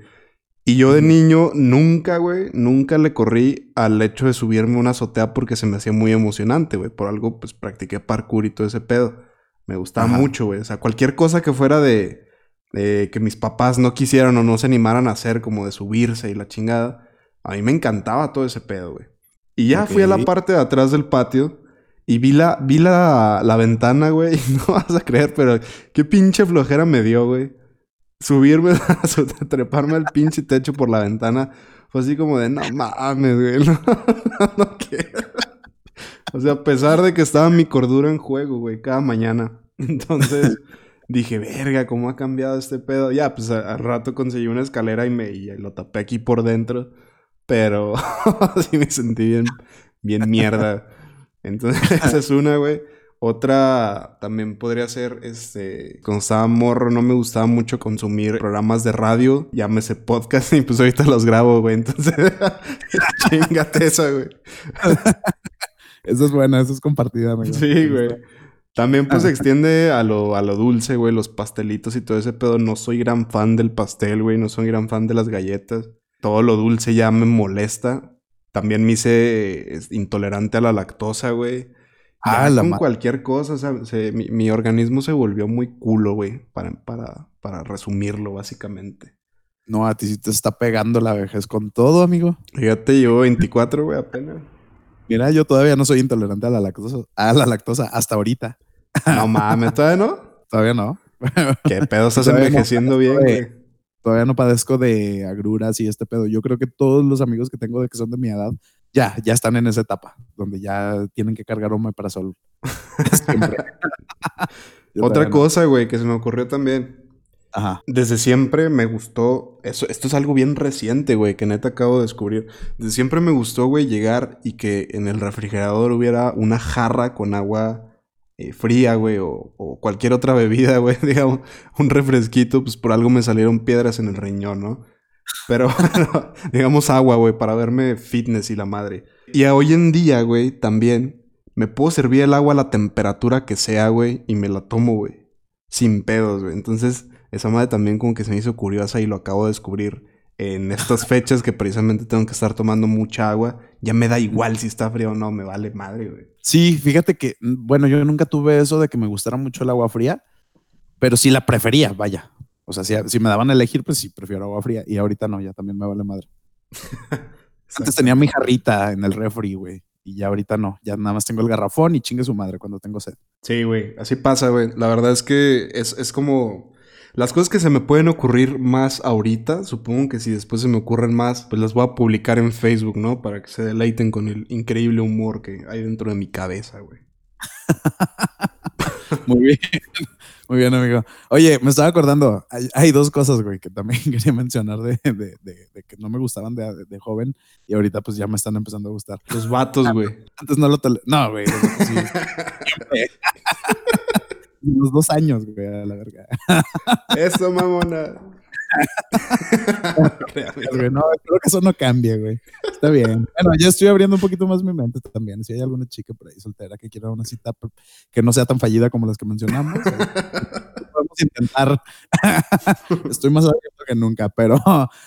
Y yo de niño nunca, güey, nunca le corrí al hecho de subirme a una azotea porque se me hacía muy emocionante, güey. Por algo, pues practiqué parkour y todo ese pedo. Me gustaba mucho, güey. O sea, cualquier cosa que fuera de, de, que mis papás no quisieran o no se animaran a hacer, como de subirse y la chingada. A mí me encantaba todo ese pedo, güey. Y ya fui a la parte de atrás del patio y vi la, vi la, la ventana, güey. <laughs> No vas a creer, pero qué pinche flojera me dio, güey. Subirme, <laughs> treparme al pinche techo por la ventana. Fue así como de, no mames, güey. <laughs> No, no, quiero. O sea, a pesar de que estaba mi cordura en juego, güey, cada mañana. Entonces dije, verga, ¿cómo ha cambiado este pedo? Ya, pues al rato conseguí una escalera y me y lo tapé aquí por dentro. Pero <laughs> sí me sentí bien, bien mierda. Entonces, <laughs> esa es una, güey. Otra también podría ser, este, cuando estaba morro no me gustaba mucho consumir programas de radio, llámese podcast, <laughs> y pues ahorita los grabo, güey. Entonces, chingate esa, güey. Eso es buena, eso es compartida, amigo. Sí, güey. También pues se extiende a lo, a lo dulce, güey, los pastelitos y todo ese pedo. No soy gran fan del pastel, güey, no soy gran fan de las galletas todo lo dulce ya me molesta. También me hice intolerante a la lactosa, güey. Ah, con cualquier cosa, o sea, mi, organismo se volvió muy culo, güey, para, para, para resumirlo, básicamente. No, a ti sí te está pegando la vejez con todo, amigo. Fíjate, yo 24, güey, apenas. Mira, yo todavía no soy intolerante a la lactosa, a la lactosa hasta ahorita. No mames, ¿todavía no? <laughs> Todavía no. ¿Qué pedo estás envejeciendo bien, güey? Todavía no padezco de agruras y este pedo. Yo creo que todos los amigos que tengo de que son de mi edad ya, ya están en esa etapa donde ya tienen que cargar un para sol. <laughs> <laughs> Otra cosa, güey, que se me ocurrió también. Ajá. Desde siempre me gustó, eso, esto es algo bien reciente, güey, que neta acabo de descubrir. Desde siempre me gustó, güey, llegar y que en el refrigerador hubiera una jarra con agua eh, fría, güey, o, cualquier otra bebida, güey, <laughs> digamos, un refresquito, pues por algo me salieron piedras en el riñón, ¿no? Pero, <laughs> digamos agua, güey, para verme fitness y la madre. Y hoy en día, güey, también me puedo servir el agua a la temperatura que sea, güey, y me la tomo, güey. Sin pedos, güey. Entonces, esa madre también como que se me hizo curiosa y lo acabo de descubrir en estas fechas que precisamente tengo que estar tomando mucha agua. Ya me da igual si está frío o no, me vale madre, güey. Sí, fíjate que, mm, bueno, yo nunca tuve eso de que me gustara mucho el agua fría, pero sí la prefería, vaya. O sea, si, me daban a elegir, pues sí, prefiero agua fría. Y ahorita no, ya también me vale madre. <laughs> Antes tenía mi jarrita en el refri, güey. Y ya ahorita no. Ya nada más tengo el garrafón y chingue su madre cuando tengo sed. Sí, güey. Así pasa, güey. La verdad es que es, es como las cosas que se me pueden ocurrir más ahorita, supongo que si después se me ocurren más, pues las voy a publicar en Facebook, ¿no? Para que se deleiten con el increíble humor que hay dentro de mi cabeza, güey. <laughs> Muy bien. Muy bien, amigo. Oye, me estaba acordando, hay, dos cosas, güey, que también <laughs> quería mencionar de, que no me gustaban de, joven y ahorita pues ya me están empezando a gustar. Los vatos, güey. Antes no lo... No, güey. <laughs> Unos dos años, güey, a la verga. <laughs> Eso, mamona. <laughs> <laughs> no, creo que eso no cambia, güey. Está bien. Bueno, ya estoy abriendo un poquito más mi mente también. Si hay alguna chica por ahí soltera que quiera una cita que no sea tan fallida como las que mencionamos, podemos intentar. estoy más abierto que nunca, pero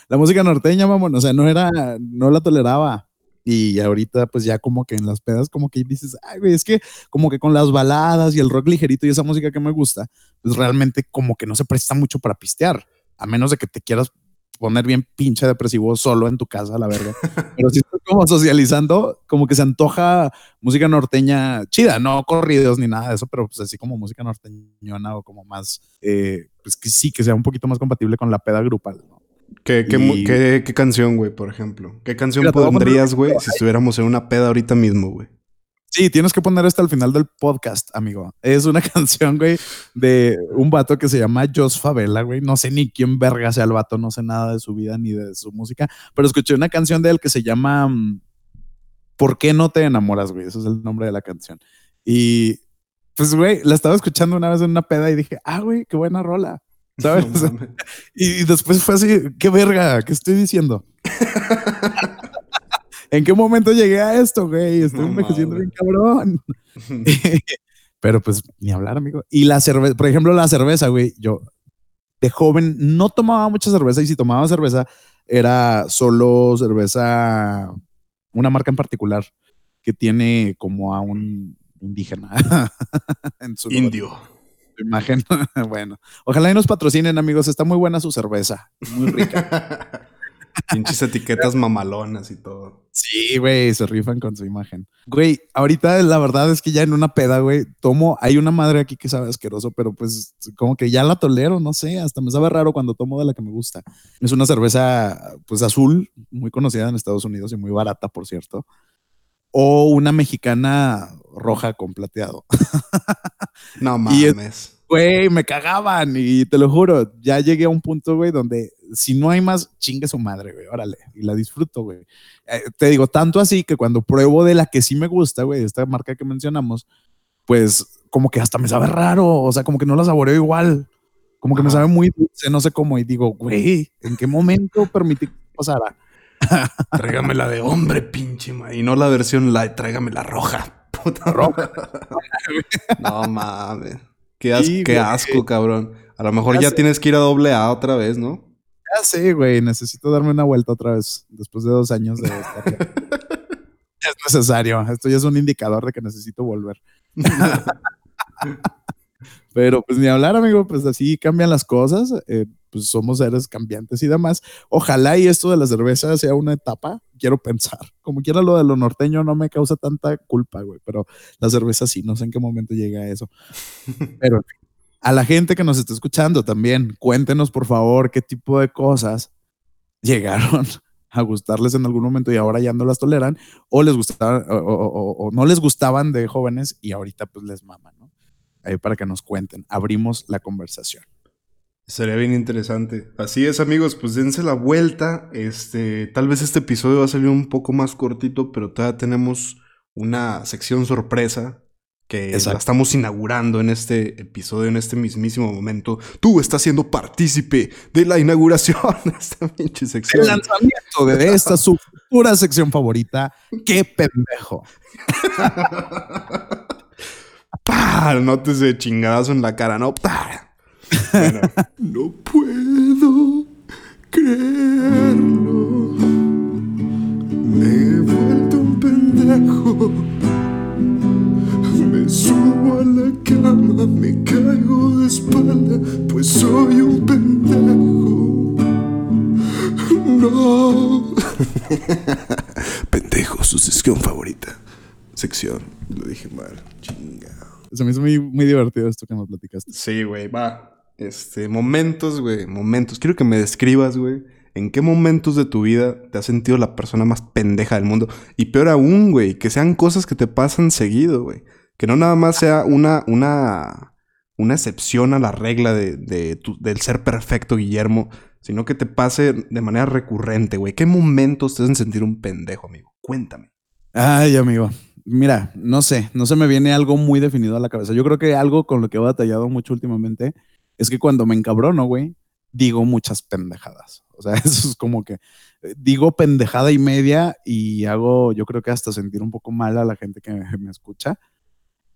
la música norteña, mamón, o sea, no era, no la toleraba. Y ahorita, pues ya como que en las pedas, como que dices, ay, güey, es que como que con las baladas y el rock ligerito y esa música que me gusta, pues realmente como que no se presta mucho para pistear, a menos de que te quieras poner bien pinche depresivo solo en tu casa, la verga. <laughs> Pero si estás como socializando, como que se antoja música norteña chida, no corridos ni nada de eso, pero pues así como música norteñona o como más, eh, pues que sí, que sea un poquito más compatible con la peda grupal, ¿no? ¿Qué, qué, qué, canción, güey, por ejemplo? ¿Qué canción pondrías, güey, si estuviéramos en una peda ahorita mismo, güey? Sí, tienes que poner esto al final del podcast, amigo. Es una <laughs> canción, güey, de un vato que se llama Jos Favela, güey. No sé ni quién verga sea el vato, no sé nada de su vida ni de su música, pero escuché una canción de él que se llama mm, ¿Por qué no te enamoras, güey? Ese es el nombre de la canción. Y pues, güey, la estaba escuchando una vez en una peda y dije, ah, güey, qué buena rola. ¿Sabes? <laughs> y después fue así, qué verga, ¿qué estoy diciendo? <laughs> ¿En qué momento llegué a esto, güey? Estoy envejeciendo bien cabrón. <laughs> Pero pues ni hablar, amigo. Y la cerveza, por ejemplo, la cerveza, güey, yo de joven no tomaba mucha cerveza y si tomaba cerveza era solo cerveza, una marca en particular que tiene como a un indígena en su indio. Imagen. <laughs> bueno, ojalá y nos patrocinen, amigos. Está muy buena su cerveza, muy rica. <laughs> Pinches etiquetas mamalonas y todo. Sí, güey, se rifan con su imagen. Güey, ahorita la verdad es que ya en una peda, güey, tomo, hay una madre aquí que sabe asqueroso, pero pues como que ya la tolero, no sé, hasta me sabe raro cuando tomo de la que me gusta. Es una cerveza, pues azul, muy conocida en Estados Unidos y muy barata, por cierto. O una mexicana roja con plateado. <laughs> No mames. Güey, me cagaban y te lo juro, ya llegué a un punto, güey, donde si no hay más, chingue su madre, güey, órale, y la disfruto, güey. Eh, te digo, tanto así que cuando pruebo de la que sí me gusta, güey, esta marca que mencionamos, pues como que hasta me sabe raro, o sea, como que no la saboreo igual, como que me sabe muy dulce, no sé cómo, y digo, güey, ¿en qué momento permití que pasara? <laughs> tráigame la de hombre, pinche, y no la versión light, tráigame la roja, <laughs> puta roja. <laughs> no mames. Qué, asco, cabrón. A lo mejor ya, tienes que ir a doble A otra vez, ¿no? Ya sé, güey. Necesito darme una vuelta otra vez después de dos años de estar Es necesario. Esto ya es un indicador de que necesito volver. Pero pues ni hablar, amigo, pues así cambian las cosas. Eh, pues somos seres cambiantes y demás. Ojalá y esto de la cerveza sea una etapa, quiero pensar. Como quiera lo de lo norteño no me causa tanta culpa, güey, pero la cerveza sí, no sé en qué momento llega a eso. <laughs> pero a la gente que nos está escuchando también, cuéntenos por favor qué tipo de cosas llegaron <laughs> a gustarles en algún momento y ahora ya no las toleran, o les gustaban, o, no les gustaban de jóvenes y ahorita pues les maman. Ahí para que nos cuenten, abrimos la conversación. Sería bien interesante. Así es, amigos, pues dense la vuelta. Este, tal vez este episodio va a salir un poco más cortito, pero todavía tenemos una sección sorpresa que la estamos inaugurando en este episodio, en este mismísimo momento. Tú estás siendo partícipe de la inauguración de esta <laughs> pinche sección. El lanzamiento de esta <laughs> su futura sección favorita. ¡Qué pendejo! <laughs> ¡Pah! Nótese chingadazo en la cara, ¿no? ¡Pah! <laughs> no puedo creerlo. Me he vuelto un pendejo. Me subo a la cama, me caigo de espalda, pues soy un pendejo. No. <laughs> pendejo, su sección favorita. Sección, lo dije mal, chingado. Se me hizo muy, muy divertido esto que me platicaste. Sí, güey, va. Este, momentos, güey, momentos. Quiero que me describas, güey, en qué momentos de tu vida te has sentido la persona más pendeja del mundo. Y peor aún, güey, que sean cosas que te pasan seguido, güey. Que no nada más sea una, una, una excepción a la regla de, del ser perfecto, Guillermo, sino que te pase de manera recurrente, güey. ¿Qué momentos te hacen sentir un pendejo, amigo? Cuéntame. Ay, amigo. Mira, no sé, no se me viene algo muy definido a la cabeza. Yo creo que algo con lo que he batallado mucho últimamente es que cuando me encabrono, güey, digo muchas pendejadas. O sea, <laughs> eso es como que eh, digo pendejada y media y hago, yo creo que hasta sentir un poco mal a la gente que me, escucha.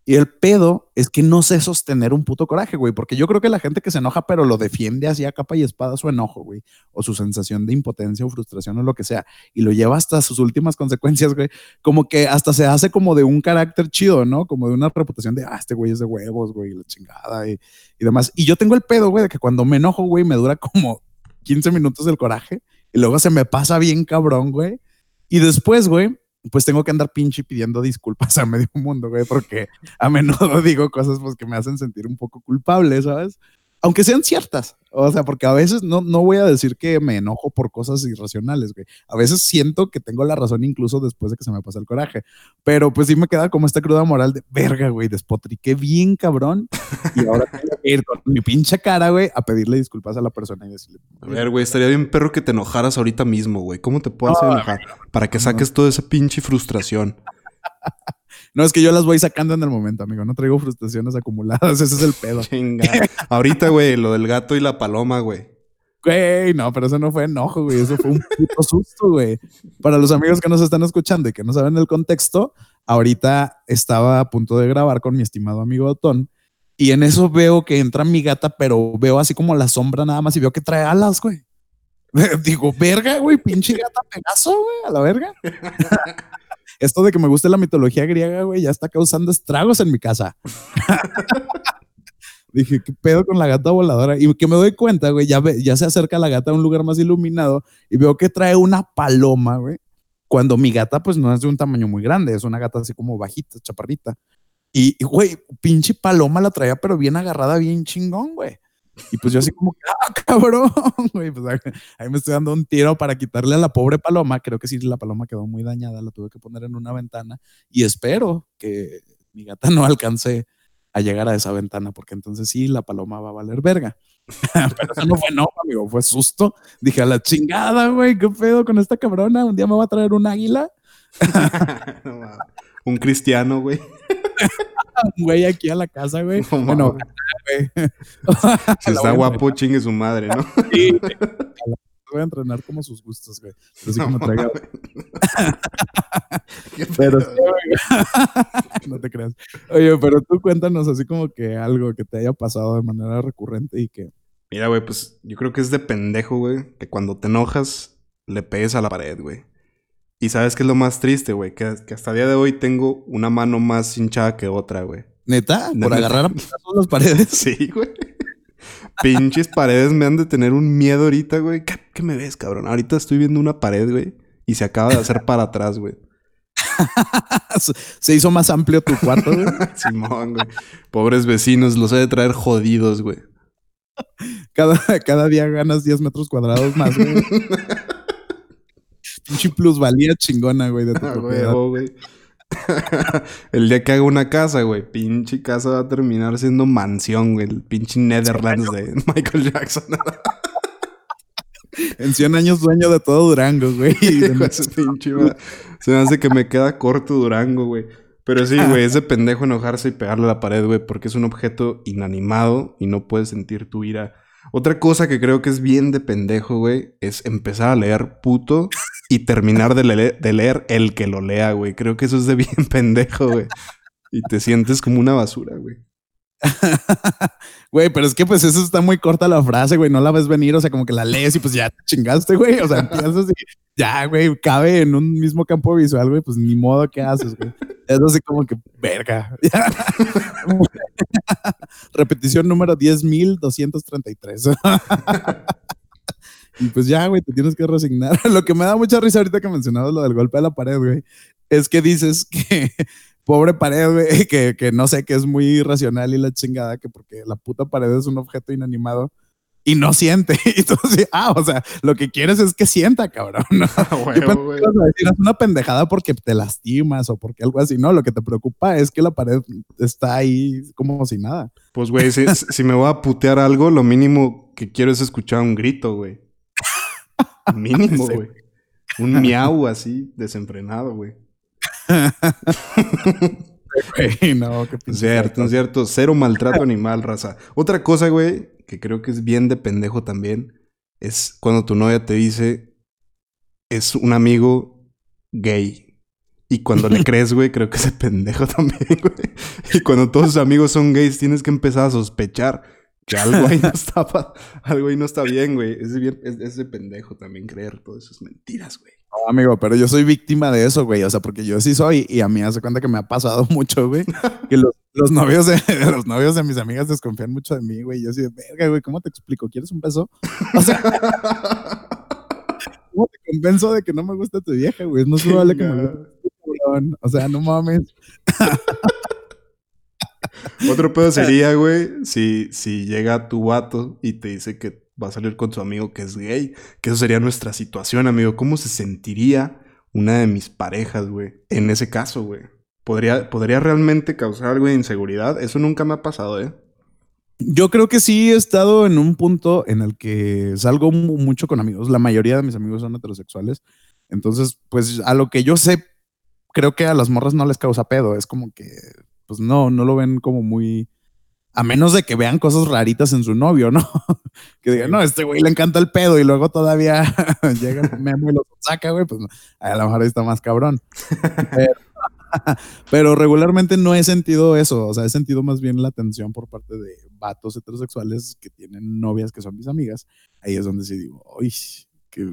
Y el pedo es que no sé sostener un puto coraje, güey, porque yo creo que la gente que se enoja pero lo defiende así a capa y espada su enojo, güey, o su sensación de impotencia o frustración o lo que sea, y lo lleva hasta sus últimas consecuencias, güey, como que hasta se hace como de un carácter chido, ¿no? Como de una reputación de, ah, este güey es de huevos, güey, la chingada y, y demás. Y yo tengo el pedo, güey, de que cuando me enojo, güey, me dura <laughs> como 15 minutos el coraje y luego se me pasa bien cabrón, güey. Y después, güey, pues tengo que andar pinche pidiendo disculpas <laughs> a medio mundo, güey, porque a menudo digo cosas pues que me hacen sentir un poco culpable, ¿sabes? Aunque sean ciertas. O sea, porque a veces no, no voy a decir que me enojo por cosas irracionales, güey. A veces siento que tengo la razón incluso después de que se me pasa el coraje. Pero pues sí me queda como esta cruda moral de verga, güey, despotriqué bien cabrón. Y ahora tengo que ir con mi pinche cara, güey, a pedirle disculpas a la persona y decirle. A ver, güey, estaría bien perro que te enojaras ahorita mismo, güey. ¿Cómo te puedes enojar? Para que saques toda esa pinche frustración. No, es que yo las voy sacando en el momento, amigo. No traigo frustraciones acumuladas. <laughs> Ese es el pedo. Chinga. Ahorita, güey, lo del gato y la paloma, güey. Güey, no, pero eso no fue enojo, güey. Eso fue un puto susto, güey. Para los amigos que nos están escuchando y que no saben el contexto, ahorita estaba a punto de grabar con mi estimado amigo Otón. Y en eso veo que entra mi gata, pero veo así como la sombra nada más y veo que trae alas, güey. <laughs> Digo, verga, güey, pinche gata pegazo, güey, a la verga. <laughs> esto de que me guste la mitología griega, güey, ya está causando estragos en mi casa. <laughs> Dije, ¿qué pedo con la gata voladora? Y que me doy cuenta, güey, ya, ya se acerca la gata a un lugar más iluminado y veo que trae una paloma, güey. Cuando mi gata, pues no es de un tamaño muy grande, es una gata así como bajita, chaparrita. Y, güey, pinche paloma la traía, pero bien agarrada, bien chingón, güey. Y pues yo así como, ah, cabrón, <laughs> güey, pues ahí me estoy dando un tiro para quitarle a la pobre paloma. Creo que sí, la paloma quedó muy dañada, la tuve que poner en una ventana y espero que mi gata no alcance a llegar a esa ventana, porque entonces sí, la paloma va a valer verga. <laughs> Pero eso no fue no, amigo, fue susto. Dije, a la chingada, güey, qué pedo con esta cabrona, un día me va a traer un águila. <laughs> un cristiano, güey. Güey aquí a la casa, güey. bueno, güey. <laughs> si está guapo, chingue su madre, ¿no? sí, voy a entrenar como sus gustos, güey. Pero sí como traiga. <laughs> pero <laughs> no te creas. Oye, pero tú cuéntanos así como que algo que te haya pasado de manera recurrente y que. Mira, güey, pues yo creo que es de pendejo, güey, que cuando te enojas le pegues a la pared, güey. Y sabes qué es lo más triste, güey, que, hasta el día de hoy tengo una mano más hinchada que otra, güey. ¿Neta? ¿Por agarrar a las paredes? <laughs> Sí, güey. Pinches paredes me han de tener un miedo ahorita, güey. ¿Qué, me ves, cabrón? Ahorita estoy viendo una pared, güey. Y se acaba de hacer para atrás, güey. <laughs> se hizo más amplio tu cuarto, güey. <laughs> Simón, güey. Pobres vecinos, los he de traer jodidos, güey. Cada, cada día ganas 10 metros cuadrados más, güey. Pinche plusvalía chingona, güey, de tu ah, güey. <laughs> el día que haga una casa, güey, pinche casa va a terminar siendo mansión, güey. El pinche Netherlands de <laughs> Michael Jackson. en 100 años dueño de todo Durango, güey. <laughs> Se me hace que me queda corto Durango, güey. Pero sí, güey, ese pendejo enojarse y pegarle a la pared, güey, porque es un objeto inanimado y no puedes sentir tu ira otra cosa que creo que es bien de pendejo, güey, es empezar a leer puto y terminar de, leer el que lo lea, güey. Creo que eso es de bien <laughs> pendejo, güey. Y te sientes como una basura, güey. <laughs> Güey, pero es que pues eso está muy corta la frase, güey. No la ves venir, o sea, como que la lees y pues ya te chingaste, güey. O sea, empiezas y ya, güey, cabe en un mismo campo visual, güey. Pues ni modo que haces, güey. Es así como que, verga. <laughs> Repetición número 10.233. y pues ya, güey, te tienes que resignar. <laughs> Lo que me da mucha risa ahorita que mencionabas lo del golpe de la pared, güey, es que dices <laughs> que pobre pared, güey, que, que, no sé, que es muy irracional y la chingada, que porque la puta pared es un objeto inanimado y no siente. <laughs> Y tú ah, o sea, lo que quieres es que sienta, cabrón. ¿no? es una pendejada porque te lastimas o porque algo así, ¿no? Lo que te preocupa es que la pared está ahí como si nada. Pues, güey, si, si me voy a putear algo, lo mínimo que quiero es escuchar un grito, güey. <laughs> Mínimo, güey. Un miau así, desenfrenado, güey no, qué Cierto, cierto. Cero maltrato animal, raza. Otra cosa, güey, que creo que es bien de pendejo también, es cuando tu novia te dice, es un amigo gay. Y cuando le <laughs> crees, güey, creo que ese pendejo también, güey. Y cuando todos sus amigos son gays, tienes que empezar a sospechar que algo ahí no <laughs> está, algo ahí no está bien, güey. Es, bien, es, de pendejo también creer todas esas mentiras, güey. No, amigo, pero yo soy víctima de eso, güey. O sea, porque yo sí soy, y a mí hace cuenta que me ha pasado <laughs> mucho, güey. que los, novios de, <laughs> los novios de mis amigas desconfían mucho de mí, güey. Yo soy de verga, güey, ¿cómo te explico? ¿Quieres un beso? O sea. ¿Cómo te convenzo de que no me gusta tu vieja, güey? No es probable que me guste, O sea, no mames. <laughs> Otro pedo sería, <laughs> güey, si, si llega tu vato y te dice que va a salir con su amigo que es gay. Que eso sería nuestra situación, amigo. ¿Cómo se sentiría una de mis parejas, güey? En ese caso, güey. ¿Podría, ¿Podría realmente causar algo de inseguridad? Eso nunca me ha pasado, ¿eh? Yo creo que sí he estado en un punto en el que salgo mucho con amigos. La mayoría de mis amigos son heterosexuales. Entonces, pues a lo que yo sé, creo que a las morras no les causa pedo. Es como que, pues no, no lo ven como muy... A menos de que vean cosas raritas en su novio, ¿no? <laughs> que digan, no, este güey le encanta el pedo y luego todavía <laughs> llega Memo y lo saca, güey, pues a lo mejor está más cabrón. <laughs> Pero regularmente no he sentido eso, o sea, he sentido más bien la atención por parte de vatos heterosexuales que tienen novias que son mis amigas. Ahí es donde sí digo, uy, que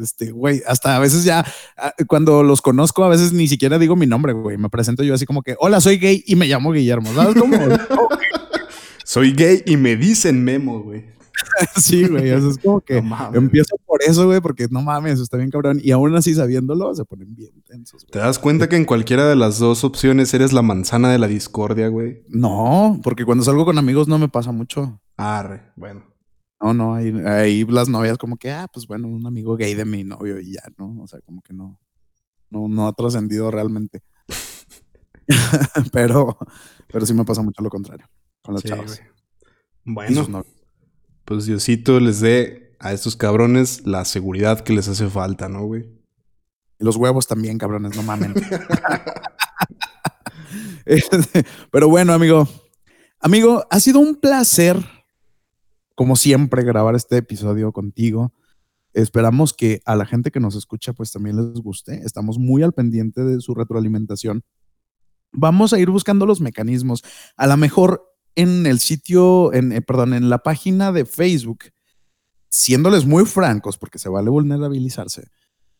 este güey, hasta a veces ya ah, cuando los conozco, a veces ni siquiera digo mi nombre, güey. Me presento yo así como que, hola, soy gay y me llamo Guillermo. ¿Sabes cómo? <laughs> soy gay y me dicen Memo, güey. <laughs> sí, güey, es como que empiezo por eso, güey, porque no mames, está bien cabrón. Y aún así sabiéndolo, se ponen bien tensos, ¿Te das cuenta que en cualquiera de las dos opciones eres la manzana de la discordia, güey? No, porque cuando salgo con amigos no me pasa mucho. Arre, bueno. No, no, ahí, ahí las novias como que, ah, pues bueno, un amigo gay de mi novio y ya, ¿no? O sea, como que no, no, no ha trascendido realmente. <laughs> pero, pero sí me pasa mucho lo contrario con las chavas. Bueno, pues Diosito les dé a estos cabrones la seguridad que les hace falta, ¿no, güey? Los huevos también, cabrones, no mamen. <laughs> <laughs> Este, pero bueno, amigo. Amigo, ha sido un placer, como siempre, grabar este episodio contigo. Esperamos que a la gente que nos escucha, pues también les guste. Estamos muy al pendiente de su retroalimentación. Vamos a ir buscando los mecanismos. A lo mejor en el sitio, en, eh, perdón, en la página de Facebook, siéndoles muy francos, porque se vale vulnerabilizarse,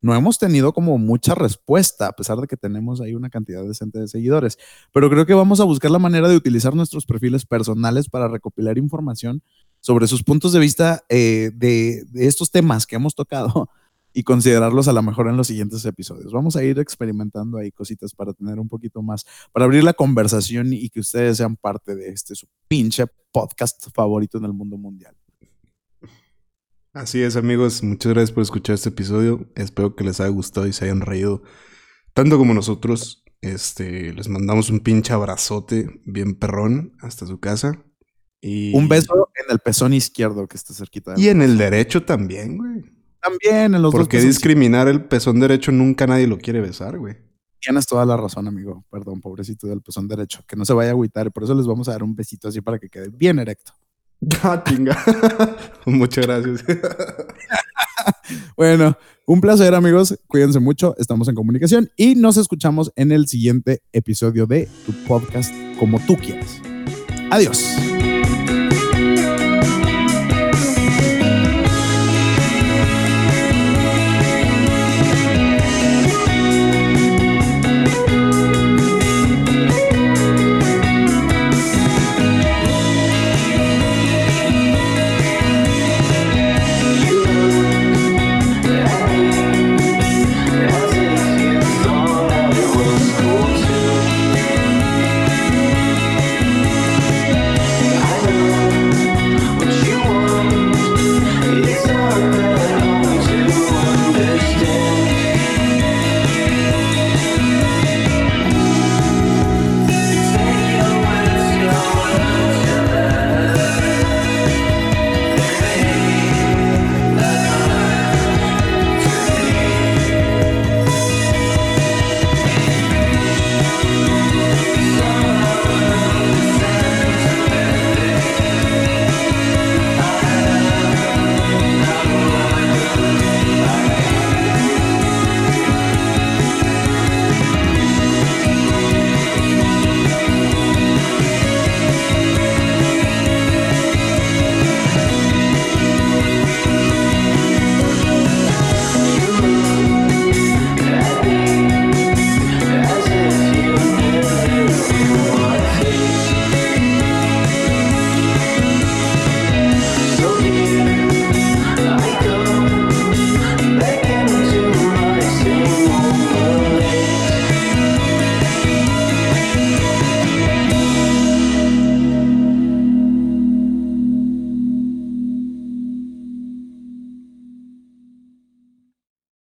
no hemos tenido como mucha respuesta, a pesar de que tenemos ahí una cantidad decente de seguidores. Pero creo que vamos a buscar la manera de utilizar nuestros perfiles personales para recopilar información sobre sus puntos de vista eh, de, de estos temas que hemos tocado y considerarlos a lo mejor en los siguientes episodios. Vamos a ir experimentando ahí cositas para tener un poquito más, para abrir la conversación y que ustedes sean parte de este su pinche podcast favorito en el mundo mundial. Así es, amigos. Muchas gracias por escuchar este episodio. Espero que les haya gustado y se hayan reído tanto como nosotros. Este, les mandamos un pinche abrazote bien perrón hasta su casa. Y... Un beso en el pezón izquierdo que está cerquita. y en el derecho también, güey. También en los ¿Por qué discriminar el pezón derecho? Nunca nadie lo quiere besar, güey. Tienes toda la razón, amigo. Perdón, pobrecito del pezón derecho. Que no se vaya a agüitar. Por eso les vamos a dar un besito así para que quede bien erecto. <laughs> Ah, chinga. <laughs> Muchas gracias. <laughs> bueno, un placer, amigos. Cuídense mucho. Estamos en comunicación y nos escuchamos en el siguiente episodio de tu podcast como tú quieras. Adiós.